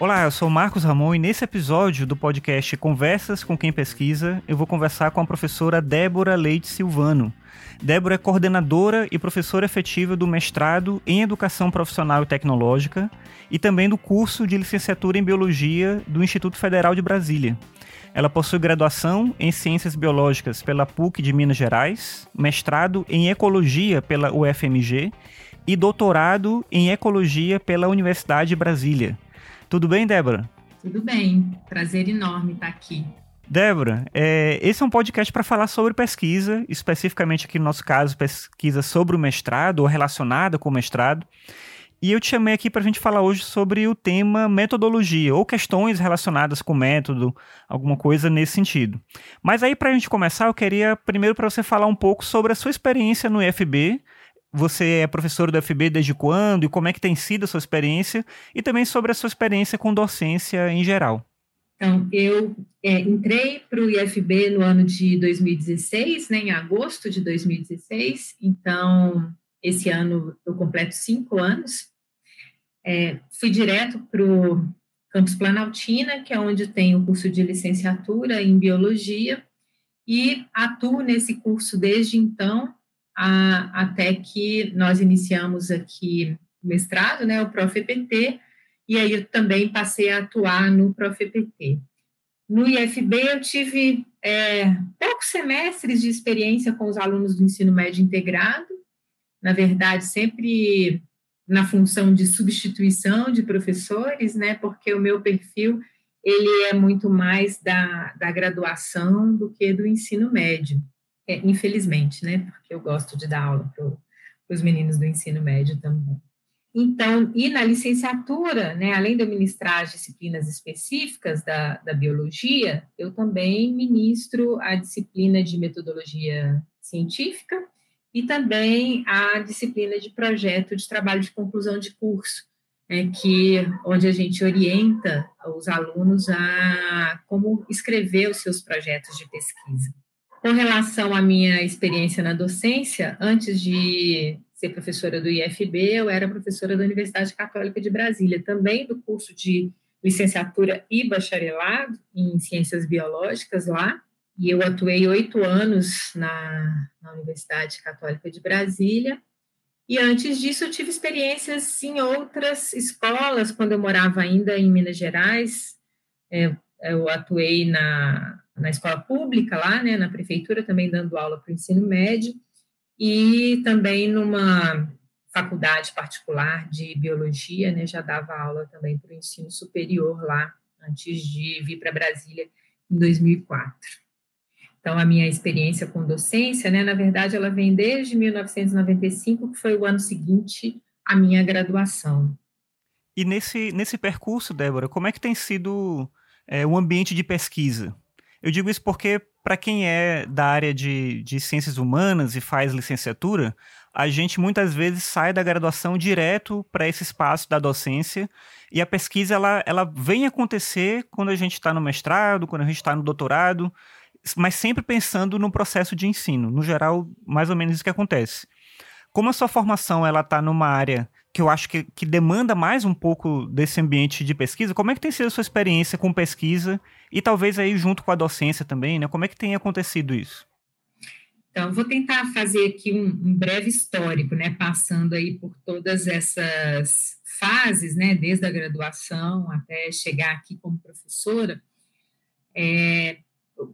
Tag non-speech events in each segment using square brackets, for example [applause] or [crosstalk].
Olá, eu sou Marcos Ramon e nesse episódio do podcast Conversas com quem pesquisa, eu vou conversar com a professora Débora Leite Silvano. Débora é coordenadora e professora efetiva do mestrado em Educação Profissional e Tecnológica e também do curso de licenciatura em Biologia do Instituto Federal de Brasília. Ela possui graduação em Ciências Biológicas pela PUC de Minas Gerais, mestrado em Ecologia pela UFMG e doutorado em Ecologia pela Universidade de Brasília. Tudo bem, Débora? Tudo bem. Prazer enorme estar aqui. Débora, é, esse é um podcast para falar sobre pesquisa, especificamente aqui no nosso caso, pesquisa sobre o mestrado ou relacionada com o mestrado. E eu te chamei aqui para a gente falar hoje sobre o tema metodologia ou questões relacionadas com método, alguma coisa nesse sentido. Mas aí, para a gente começar, eu queria primeiro para você falar um pouco sobre a sua experiência no IFB, você é professor do FB desde quando e como é que tem sido a sua experiência e também sobre a sua experiência com docência em geral. Então, eu é, entrei para o IFB no ano de 2016, né, em agosto de 2016, então esse ano eu completo cinco anos. É, fui direto para o Campus Planaltina, que é onde tem o curso de licenciatura em Biologia, e atuo nesse curso desde então, a, até que nós iniciamos aqui o mestrado, né, o ProfEPT, e aí eu também passei a atuar no ProfEPT. No IFB eu tive é, poucos semestres de experiência com os alunos do ensino médio integrado, na verdade sempre na função de substituição de professores, né, porque o meu perfil ele é muito mais da, da graduação do que do ensino médio é, infelizmente, né? Porque eu gosto de dar aula para os meninos do ensino médio também. Então, e na licenciatura, né, além de eu ministrar as disciplinas específicas da, da biologia, eu também ministro a disciplina de metodologia científica e também a disciplina de projeto de trabalho de conclusão de curso, né, que onde a gente orienta os alunos a como escrever os seus projetos de pesquisa. Com relação à minha experiência na docência, antes de ser professora do IFB, eu era professora da Universidade Católica de Brasília, também do curso de licenciatura e bacharelado em ciências biológicas lá. E eu atuei oito anos na, na Universidade Católica de Brasília. E antes disso, eu tive experiências em outras escolas, quando eu morava ainda em Minas Gerais. É, eu atuei na na escola pública lá, né, na prefeitura, também dando aula para o ensino médio, e também numa faculdade particular de biologia, né, já dava aula também para o ensino superior lá, antes de vir para Brasília em 2004. Então, a minha experiência com docência, né, na verdade, ela vem desde 1995, que foi o ano seguinte à minha graduação. E nesse, nesse percurso, Débora, como é que tem sido é, o ambiente de pesquisa? Eu digo isso porque, para quem é da área de, de ciências humanas e faz licenciatura, a gente muitas vezes sai da graduação direto para esse espaço da docência e a pesquisa ela, ela vem acontecer quando a gente está no mestrado, quando a gente está no doutorado, mas sempre pensando no processo de ensino. No geral, mais ou menos isso que acontece. Como a sua formação ela está numa área que eu acho que, que demanda mais um pouco desse ambiente de pesquisa. Como é que tem sido a sua experiência com pesquisa e talvez aí junto com a docência também, né? Como é que tem acontecido isso? Então, vou tentar fazer aqui um, um breve histórico, né? Passando aí por todas essas fases, né? Desde a graduação até chegar aqui como professora. É,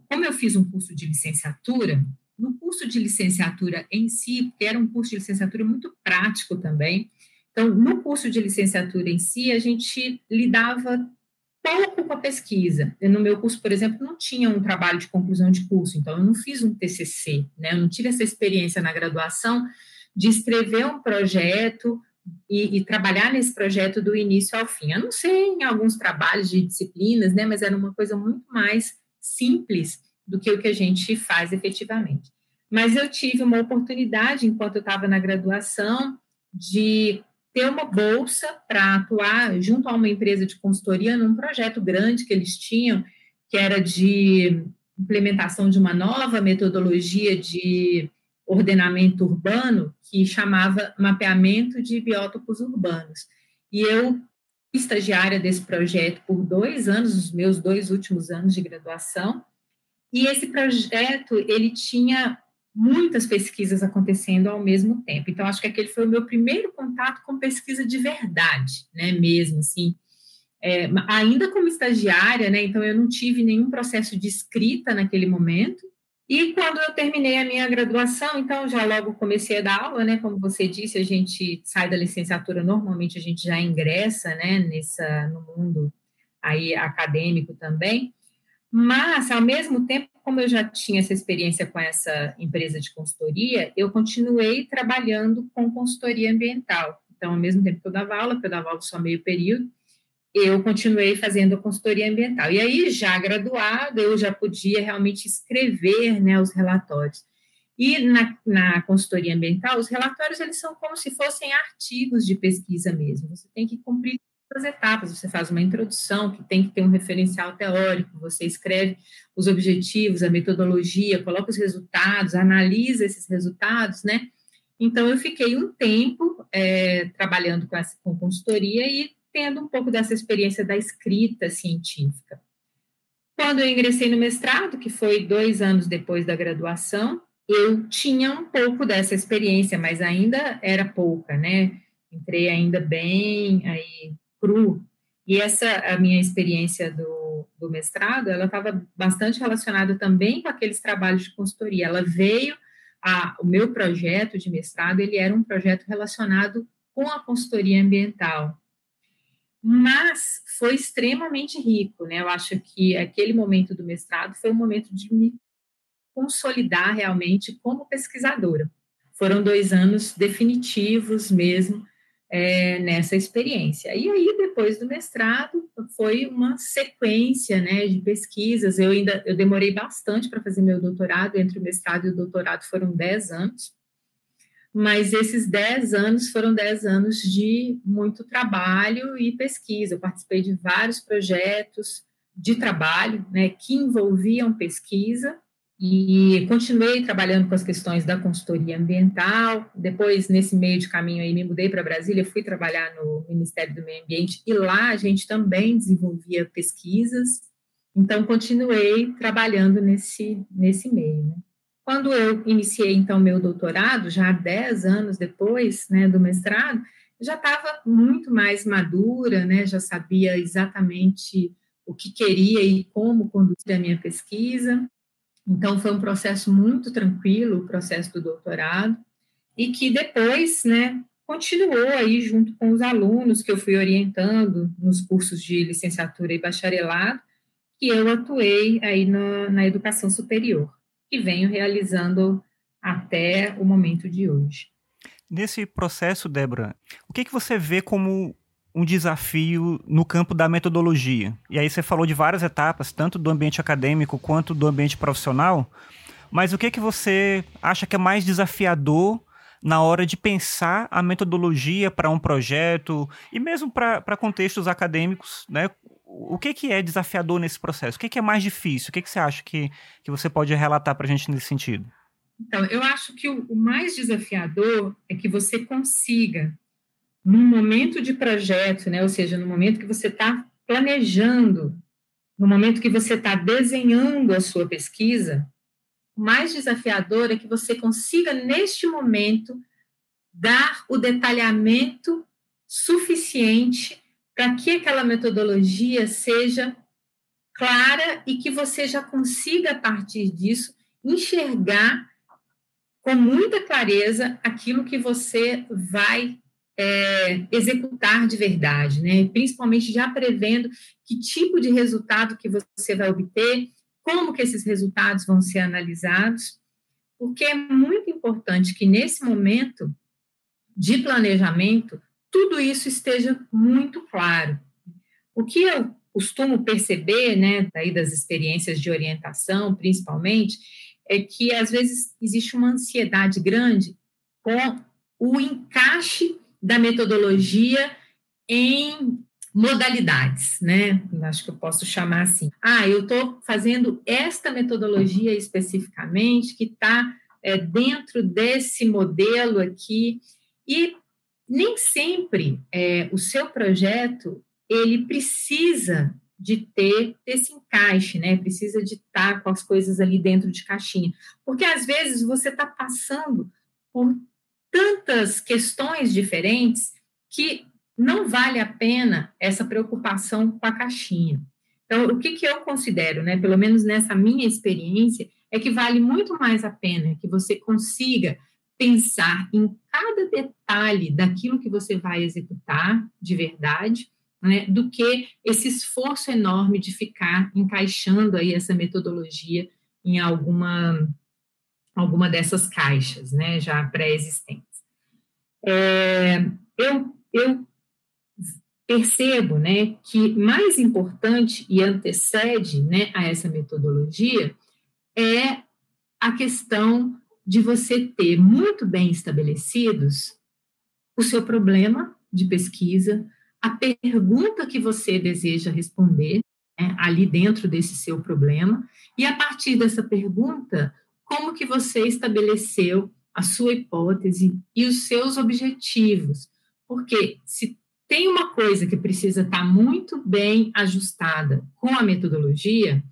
como eu fiz um curso de licenciatura, no curso de licenciatura em si, que era um curso de licenciatura muito prático também, então, no curso de licenciatura em si, a gente lidava pouco com a pesquisa. No meu curso, por exemplo, não tinha um trabalho de conclusão de curso, então eu não fiz um TCC, né? Eu não tive essa experiência na graduação de escrever um projeto e, e, trabalhar nesse projeto do início ao fim. Eu não sei em alguns trabalhos de disciplinas, né? Mas era uma coisa muito mais simples do que o que a gente faz efetivamente. Mas eu tive uma oportunidade, enquanto eu estava na graduação, de ter uma bolsa para atuar junto a uma empresa de consultoria num projeto grande que eles tinham, que era de implementação de uma nova metodologia de ordenamento urbano que chamava Mapeamento de Biótopos Urbanos. E eu estagiária desse projeto por dois anos, os meus dois últimos anos de graduação, e esse projeto, ele tinha muitas pesquisas acontecendo ao mesmo tempo. Então, acho que aquele foi o meu primeiro contato com pesquisa de verdade, né, mesmo, assim, é, ainda como estagiária, né, então eu não tive nenhum processo de escrita naquele momento, e quando eu terminei a minha graduação, então já logo comecei a dar aula, né? Como você disse, a gente sai da licenciatura, normalmente a gente já ingressa, né, nessa, no mundo aí acadêmico também. Mas, ao mesmo tempo, como eu já tinha essa experiência com essa empresa de consultoria, eu continuei trabalhando com consultoria ambiental. Então, ao mesmo tempo que eu dava aula, eu dava aula só meio período, eu continuei fazendo consultoria ambiental. E aí, já graduada, eu já podia realmente escrever né, os relatórios. E na, na consultoria ambiental, os relatórios eles são como se fossem artigos de pesquisa mesmo. Você tem que cumprir todas as etapas. Você faz uma introdução, que tem que ter um referencial teórico, você escreve os objetivos, a metodologia, coloca os resultados, analisa esses resultados, né? Então, eu fiquei um tempo é, trabalhando com, essa, com consultoria e tendo um pouco dessa experiência da escrita científica. Quando eu ingressei no mestrado, que foi dois anos depois da graduação, eu tinha um pouco dessa experiência, mas ainda era pouca, né? Entrei ainda bem aí cru. E essa a minha experiência do, do mestrado, ela estava bastante relacionada também com aqueles trabalhos de consultoria. Ela veio a, o meu projeto de mestrado, ele era um projeto relacionado com a consultoria ambiental mas foi extremamente rico, né? Eu acho que aquele momento do mestrado foi um momento de me consolidar realmente como pesquisadora. Foram dois anos definitivos mesmo é, nessa experiência. E aí, depois do mestrado, foi uma sequência né, de pesquisas. Eu ainda eu demorei bastante para fazer meu doutorado, entre o mestrado e o doutorado foram dez anos mas esses 10 anos foram 10 anos de muito trabalho e pesquisa. Eu participei de vários projetos de trabalho né, que envolviam pesquisa e continuei trabalhando com as questões da consultoria ambiental. Depois, nesse meio de caminho aí, me mudei para Brasília, fui trabalhar no Ministério do Meio Ambiente e lá a gente também desenvolvia pesquisas. Então, continuei trabalhando nesse, nesse meio. Né? Quando eu iniciei, então, meu doutorado, já 10 anos depois né, do mestrado, já estava muito mais madura, né, já sabia exatamente o que queria e como conduzir a minha pesquisa. Então, foi um processo muito tranquilo, o processo do doutorado, e que depois, né, continuou aí junto com os alunos que eu fui orientando nos cursos de licenciatura e bacharelado, que eu atuei aí na, na educação superior que venho realizando até o momento de hoje. Nesse processo, Débora, o que, que você vê como um desafio no campo da metodologia? E aí você falou de várias etapas, tanto do ambiente acadêmico quanto do ambiente profissional, mas o que, que você acha que é mais desafiador na hora de pensar a metodologia para um projeto e mesmo para contextos acadêmicos, né? O que, que é desafiador nesse processo? O que, que é mais difícil? O que, que você acha que, que você pode relatar para a gente nesse sentido? Então, eu acho que o, o mais desafiador é que você consiga, num momento de projeto, né, ou seja, no momento que você está planejando, no momento que você está desenhando a sua pesquisa, o mais desafiador é que você consiga, neste momento, dar o detalhamento suficiente para que aquela metodologia seja clara e que você já consiga, a partir disso, enxergar com muita clareza aquilo que você vai é, executar de verdade, né? Principalmente já prevendo que tipo de resultado que você vai obter, como que esses resultados vão ser analisados, porque é muito importante que nesse momento de planejamento tudo isso esteja muito claro. O que eu costumo perceber, né, daí das experiências de orientação, principalmente, é que às vezes existe uma ansiedade grande com o encaixe da metodologia em modalidades, né? Acho que eu posso chamar assim. Ah, eu estou fazendo esta metodologia especificamente que está é, dentro desse modelo aqui. E nem sempre é, o seu projeto ele precisa de ter esse encaixe, né? Precisa de estar com as coisas ali dentro de caixinha. Porque às vezes você está passando por tantas questões diferentes que não vale a pena essa preocupação com a caixinha. Então, o que, que eu considero, né, pelo menos nessa minha experiência, é que vale muito mais a pena que você consiga pensar em cada detalhe daquilo que você vai executar de verdade, né, do que esse esforço enorme de ficar encaixando aí essa metodologia em alguma alguma dessas caixas, né, já pré-existentes. É, eu, eu percebo, né, que mais importante e antecede, né, a essa metodologia é a questão de você ter muito bem estabelecidos o seu problema de pesquisa, a pergunta que você deseja responder né, ali dentro desse seu problema, e a partir dessa pergunta, como que você estabeleceu a sua hipótese e os seus objetivos. Porque se tem uma coisa que precisa estar muito bem ajustada com a metodologia,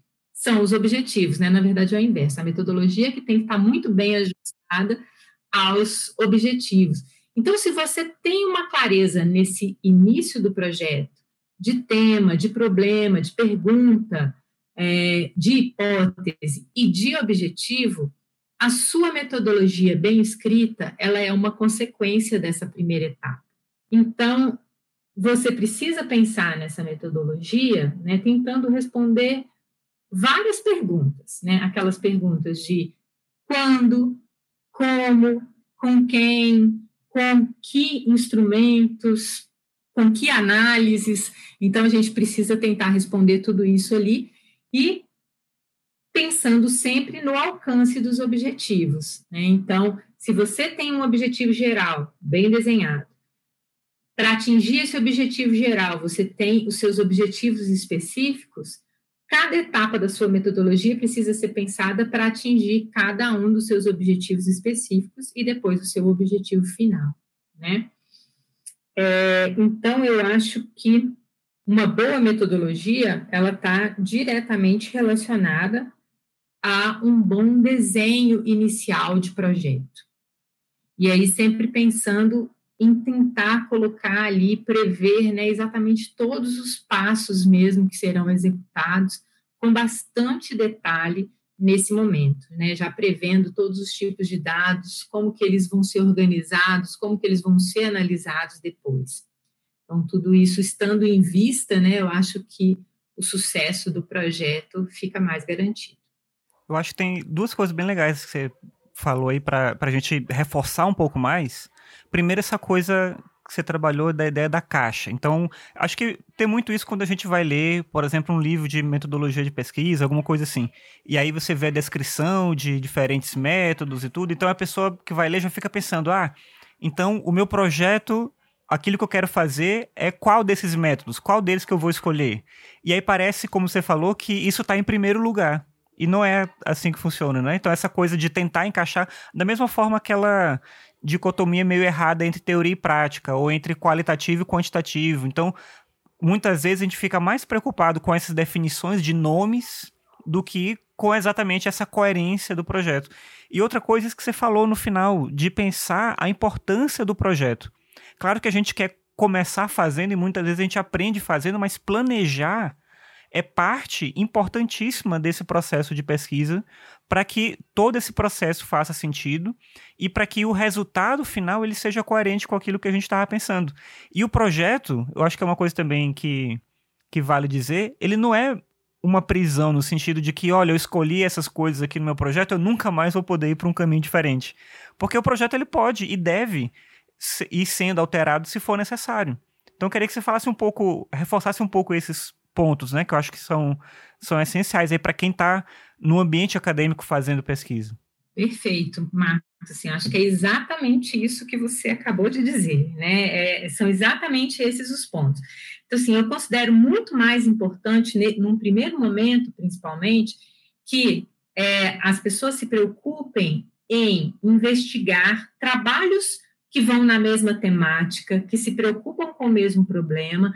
são os objetivos, né? Na verdade, é o inverso. A metodologia que tem que estar muito bem ajustada aos objetivos. Então, se você tem uma clareza nesse início do projeto, de tema, de problema, de pergunta, é, de hipótese e de objetivo, a sua metodologia bem escrita, ela é uma consequência dessa primeira etapa. Então, você precisa pensar nessa metodologia, né, tentando responder várias perguntas, né, aquelas perguntas de quando, como, com quem, com que instrumentos, com que análises. Então, a gente precisa tentar responder tudo isso ali e pensando sempre no alcance dos objetivos. Né? Então, se você tem um objetivo geral bem desenhado, para atingir esse objetivo geral, você tem os seus objetivos específicos, cada etapa da sua metodologia precisa ser pensada para atingir cada um dos seus objetivos específicos e depois o seu objetivo final, né? É, então, eu acho que uma boa metodologia, ela está diretamente relacionada a um bom desenho inicial de projeto. E aí, sempre pensando em tentar colocar ali, prever né, exatamente todos os passos mesmo que serão executados, com bastante detalhe nesse momento, né, já prevendo todos os tipos de dados, como que eles vão ser organizados, como que eles vão ser analisados depois. Então, tudo isso estando em vista, né, eu acho que o sucesso do projeto fica mais garantido. Eu acho que tem duas coisas bem legais que você falou aí para a gente reforçar um pouco mais. Primeiro, essa coisa que você trabalhou da ideia da caixa. Então, acho que tem muito isso quando a gente vai ler, por exemplo, um livro de metodologia de pesquisa, alguma coisa assim. E aí você vê a descrição de diferentes métodos e tudo. Então, a pessoa que vai ler já fica pensando: ah, então o meu projeto aquilo que eu quero fazer é qual desses métodos, qual deles que eu vou escolher. E aí parece, como você falou, que isso está em primeiro lugar. E não é assim que funciona, né? Então, essa coisa de tentar encaixar, da mesma forma aquela dicotomia meio errada entre teoria e prática, ou entre qualitativo e quantitativo. Então, muitas vezes a gente fica mais preocupado com essas definições de nomes do que com exatamente essa coerência do projeto. E outra coisa é que você falou no final, de pensar a importância do projeto. Claro que a gente quer começar fazendo e muitas vezes a gente aprende fazendo, mas planejar é parte importantíssima desse processo de pesquisa para que todo esse processo faça sentido e para que o resultado final ele seja coerente com aquilo que a gente estava pensando. E o projeto, eu acho que é uma coisa também que, que vale dizer, ele não é uma prisão no sentido de que, olha, eu escolhi essas coisas aqui no meu projeto, eu nunca mais vou poder ir para um caminho diferente. Porque o projeto ele pode e deve ir sendo alterado se for necessário. Então eu queria que você falasse um pouco, reforçasse um pouco esses pontos, né, que eu acho que são, são essenciais aí para quem está no ambiente acadêmico fazendo pesquisa. Perfeito, Marcos. Assim, acho que é exatamente isso que você acabou de dizer, né? É, são exatamente esses os pontos. Então, assim, eu considero muito mais importante, num primeiro momento, principalmente, que é, as pessoas se preocupem em investigar trabalhos que vão na mesma temática, que se preocupam com o mesmo problema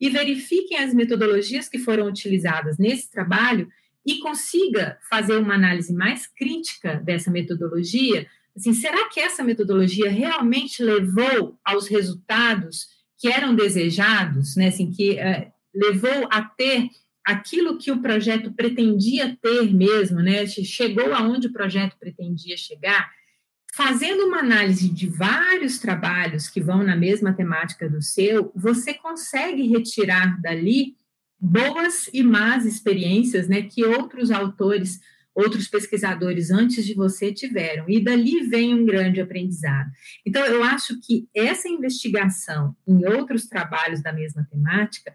e verifiquem as metodologias que foram utilizadas nesse trabalho e consiga fazer uma análise mais crítica dessa metodologia. Assim, será que essa metodologia realmente levou aos resultados que eram desejados, né? Assim, que uh, levou a ter aquilo que o projeto pretendia ter mesmo, né? Chegou aonde o projeto pretendia chegar, fazendo uma análise de vários trabalhos que vão na mesma temática do seu, você consegue retirar dali boas e más experiências, né, que outros autores, outros pesquisadores antes de você tiveram, e dali vem um grande aprendizado. Então, eu acho que essa investigação em outros trabalhos da mesma temática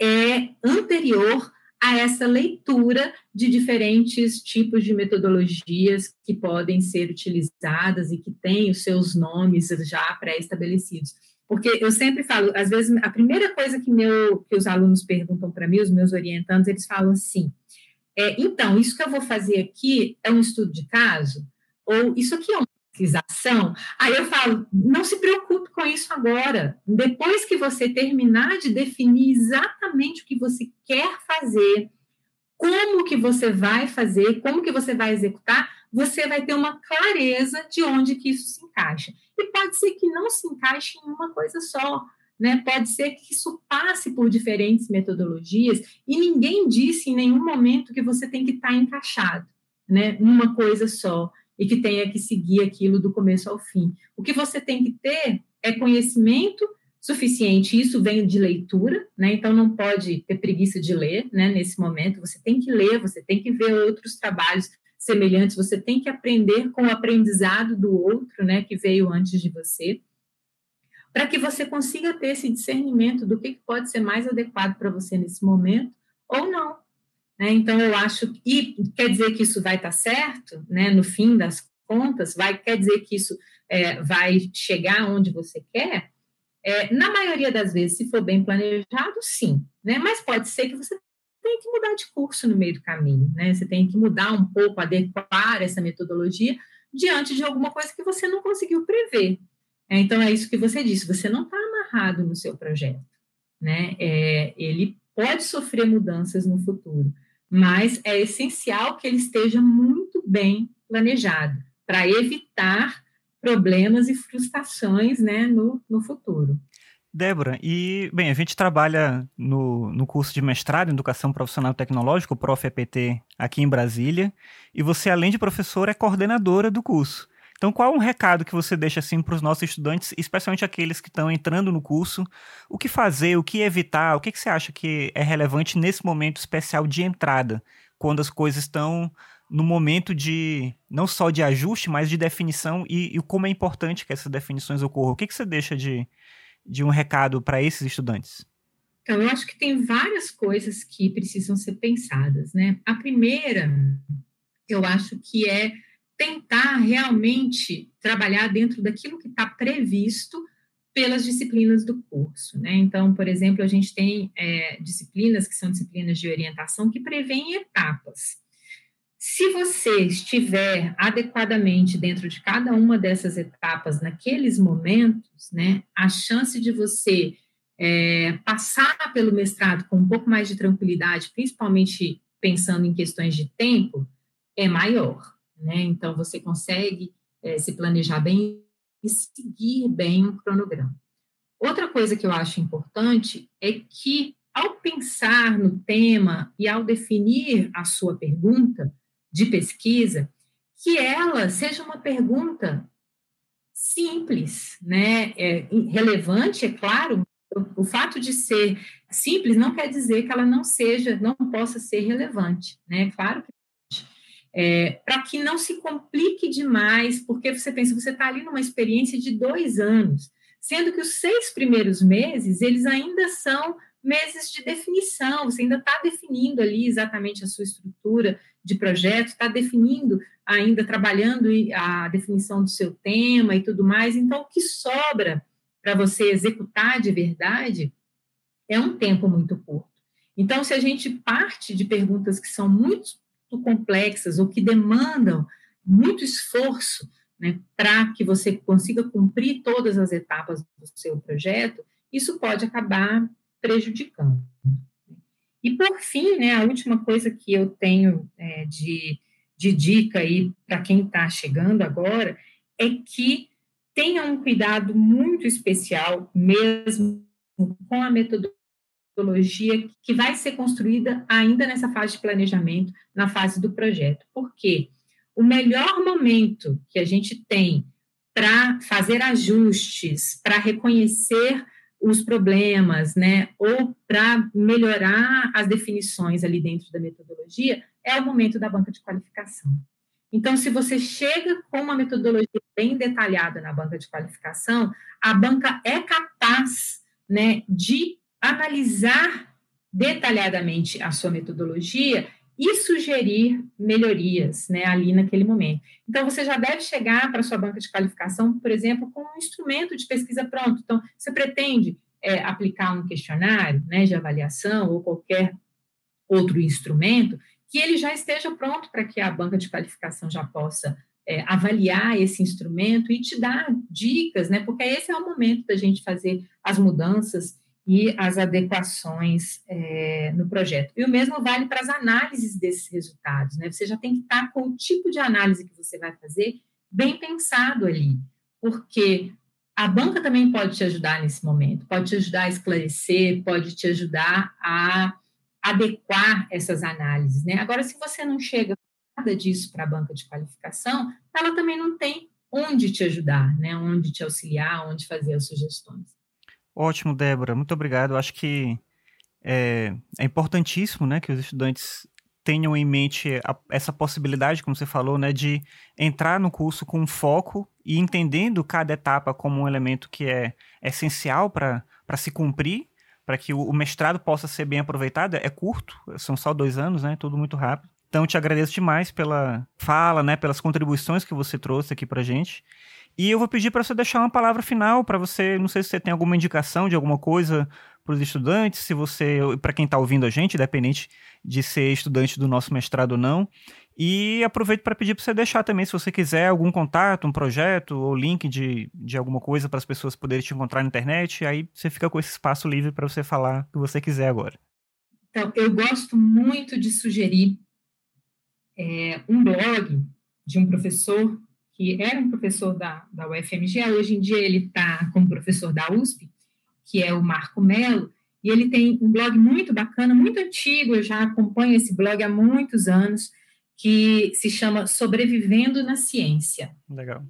é anterior a essa leitura de diferentes tipos de metodologias que podem ser utilizadas e que têm os seus nomes já pré-estabelecidos. Porque eu sempre falo, às vezes, a primeira coisa que, meu, que os alunos perguntam para mim, os meus orientandos, eles falam assim: é, então, isso que eu vou fazer aqui é um estudo de caso? Ou isso aqui é Aí eu falo, não se preocupe com isso agora. Depois que você terminar de definir exatamente o que você quer fazer, como que você vai fazer, como que você vai executar, você vai ter uma clareza de onde que isso se encaixa. E pode ser que não se encaixe em uma coisa só, né? Pode ser que isso passe por diferentes metodologias e ninguém disse em nenhum momento que você tem que estar encaixado, né, numa coisa só e que tenha que seguir aquilo do começo ao fim. O que você tem que ter é conhecimento suficiente, isso vem de leitura, né? Então não pode ter preguiça de ler, né? Nesse momento, você tem que ler, você tem que ver outros trabalhos semelhantes, você tem que aprender com o aprendizado do outro, né? Que veio antes de você, para que você consiga ter esse discernimento do que pode ser mais adequado para você nesse momento ou não, né? Então, eu acho, e quer dizer que isso vai estar certo, né? no fim das contas, vai, quer dizer que isso é, vai chegar onde você quer? É, na maioria das vezes, se for bem planejado, sim, né? mas pode ser que você tenha que mudar de curso no meio do caminho, né? você tem que mudar um pouco, adequar essa metodologia diante de alguma coisa que você não conseguiu prever. É, então, é isso que você disse, você não está amarrado no seu projeto, né? É, ele pode sofrer mudanças no futuro, mas é essencial que ele esteja muito bem planejado para evitar problemas e frustrações né, no, no futuro. Débora, e, bem, a gente trabalha no, no curso de mestrado em Educação Profissional Tecnológica, o Prof. EPT, aqui em Brasília, e você, além de professora, é coordenadora do curso. Então, qual é um recado que você deixa assim para os nossos estudantes, especialmente aqueles que estão entrando no curso? O que fazer, o que evitar? O que, que você acha que é relevante nesse momento especial de entrada, quando as coisas estão no momento de não só de ajuste, mas de definição e, e como é importante que essas definições ocorram? O que, que você deixa de, de um recado para esses estudantes? Então, eu acho que tem várias coisas que precisam ser pensadas, né? A primeira, eu acho que é tentar realmente trabalhar dentro daquilo que está previsto pelas disciplinas do curso, né? Então, por exemplo, a gente tem é, disciplinas que são disciplinas de orientação que prevêem etapas. Se você estiver adequadamente dentro de cada uma dessas etapas naqueles momentos, né, a chance de você é, passar pelo mestrado com um pouco mais de tranquilidade, principalmente pensando em questões de tempo, é maior né? Então, você consegue é, se planejar bem e seguir bem um cronograma. Outra coisa que eu acho importante é que, ao pensar no tema e ao definir a sua pergunta de pesquisa, que ela seja uma pergunta simples, né? É, relevante, é claro. O, o fato de ser simples não quer dizer que ela não seja, não possa ser relevante, né? Claro que é, para que não se complique demais, porque você pensa, você está ali numa experiência de dois anos, sendo que os seis primeiros meses, eles ainda são meses de definição, você ainda está definindo ali exatamente a sua estrutura de projeto, está definindo ainda, trabalhando a definição do seu tema e tudo mais, então o que sobra para você executar de verdade é um tempo muito curto. Então, se a gente parte de perguntas que são muito complexas ou que demandam muito esforço né, para que você consiga cumprir todas as etapas do seu projeto, isso pode acabar prejudicando. E por fim, né, a última coisa que eu tenho é, de, de dica aí para quem está chegando agora é que tenha um cuidado muito especial mesmo com a metodologia que vai ser construída ainda nessa fase de planejamento, na fase do projeto. Por quê? O melhor momento que a gente tem para fazer ajustes, para reconhecer os problemas, né, ou para melhorar as definições ali dentro da metodologia, é o momento da banca de qualificação. Então, se você chega com uma metodologia bem detalhada na banca de qualificação, a banca é capaz né, de analisar detalhadamente a sua metodologia e sugerir melhorias né, ali naquele momento. Então, você já deve chegar para sua banca de qualificação, por exemplo, com um instrumento de pesquisa pronto. Então, você pretende é, aplicar um questionário né, de avaliação ou qualquer outro instrumento, que ele já esteja pronto para que a banca de qualificação já possa é, avaliar esse instrumento e te dar dicas, né? Porque esse é o momento da gente fazer as mudanças e as adequações é, no projeto. E o mesmo vale para as análises desses resultados, né? Você já tem que estar com o tipo de análise que você vai fazer bem pensado ali, porque a banca também pode te ajudar nesse momento, pode te ajudar a esclarecer, pode te ajudar a adequar essas análises, né? Agora, se você não chega nada disso para a banca de qualificação, ela também não tem onde te ajudar, né? Onde te auxiliar, onde fazer as sugestões. Ótimo, Débora, muito obrigado. Eu acho que é, é, importantíssimo, né, que os estudantes tenham em mente a, essa possibilidade, como você falou, né, de entrar no curso com foco e entendendo cada etapa como um elemento que é essencial para se cumprir para que o, mestrado possa ser bem aproveitado. É curto, são só dois anos, né? Tudo muito rápido. Então, te agradeço demais pela fala, né? Pelas contribuições que você trouxe aqui para gente. E eu vou pedir para você deixar uma palavra final para você. Não sei se você tem alguma indicação de alguma coisa para os estudantes, se você, para quem está ouvindo a gente, independente de ser estudante do nosso mestrado ou não. E aproveito para pedir para você deixar também, se você quiser, algum contato, um projeto ou link de, de alguma coisa para as pessoas poderem te encontrar na internet. Aí você fica com esse espaço livre para você falar o que você quiser agora. Então, eu gosto muito de sugerir é, um blog de um professor que era um professor da, da UFMG, hoje em dia ele está como professor da USP, que é o Marco Melo, e ele tem um blog muito bacana, muito antigo, eu já acompanho esse blog há muitos anos, que se chama Sobrevivendo na Ciência. Legal.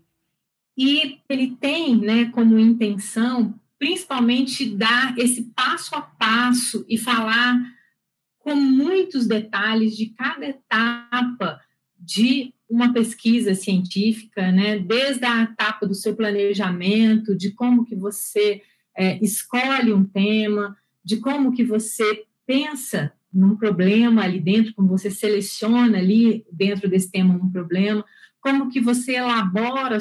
E ele tem, né, como intenção, principalmente dar esse passo a passo e falar com muitos detalhes de cada etapa de uma pesquisa científica, né, desde a etapa do seu planejamento, de como que você é, escolhe um tema, de como que você pensa num problema ali dentro, como você seleciona ali dentro desse tema um problema, como que você elabora a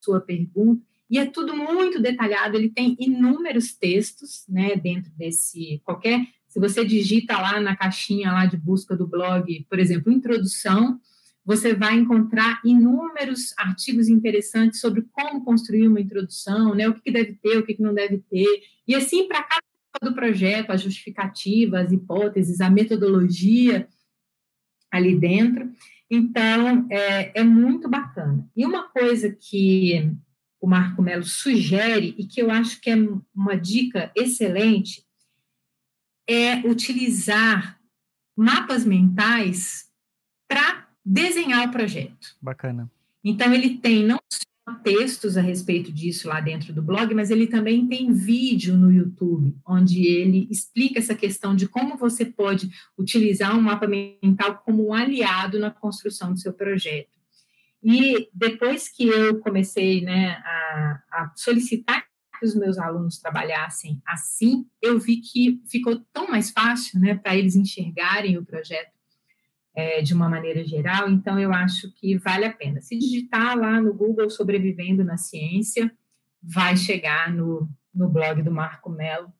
sua pergunta, e é tudo muito detalhado, ele tem inúmeros textos, né, dentro desse, qualquer, se você digita lá na caixinha lá de busca do blog, por exemplo, introdução, você vai encontrar inúmeros artigos interessantes sobre como construir uma introdução, né, o que, deve ter, o que, não deve ter, e assim para cada do projeto, a justificativa, as hipóteses, a metodologia ali dentro. Então, é, é muito bacana. E uma coisa que o Marco Melo sugere, e que eu acho que é uma dica excelente, é utilizar mapas mentais para desenhar o projeto. Bacana. Então, ele tem não textos a respeito disso lá dentro do blog, mas ele também tem vídeo no YouTube, onde ele explica essa questão de como você pode utilizar um mapa mental como um aliado na construção do seu projeto. E depois que eu comecei né, a, a solicitar que os meus alunos trabalhassem assim, eu vi que ficou tão mais fácil né, para eles enxergarem o projeto é, de uma maneira geral, então eu acho que vale a pena. Se digitar lá no Google Sobrevivendo na Ciência, vai chegar no, no blog do Marco Melo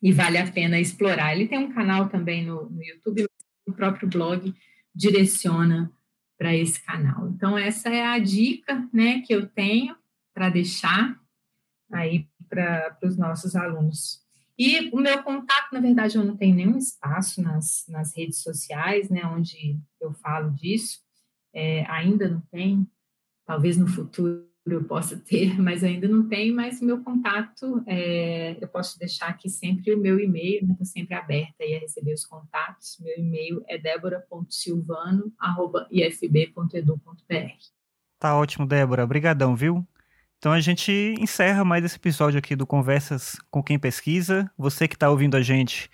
e vale a pena explorar. Ele tem um canal também no, no YouTube, o próprio blog direciona para esse canal. Então, essa é a dica né, que eu tenho para deixar aí para os nossos alunos. E o meu contato, na verdade, eu não tenho nenhum espaço nas, nas redes sociais, né, onde eu falo disso, é, ainda não tem, talvez no futuro eu possa ter, [laughs] mas ainda não tem, mas o meu contato, é, eu posso deixar aqui sempre o meu e-mail, estou né, sempre aberta aí a receber os contatos, meu e-mail é débora.silvano.ifb.edu.br. Tá ótimo, Débora, obrigadão, viu? Então a gente encerra mais esse episódio aqui do Conversas com quem pesquisa. Você que está ouvindo a gente,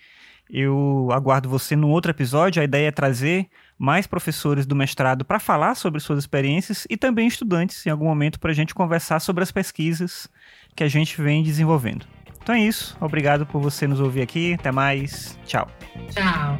eu aguardo você num outro episódio. A ideia é trazer mais professores do mestrado para falar sobre suas experiências e também estudantes em algum momento para a gente conversar sobre as pesquisas que a gente vem desenvolvendo. Então é isso. Obrigado por você nos ouvir aqui. Até mais. Tchau. Tchau.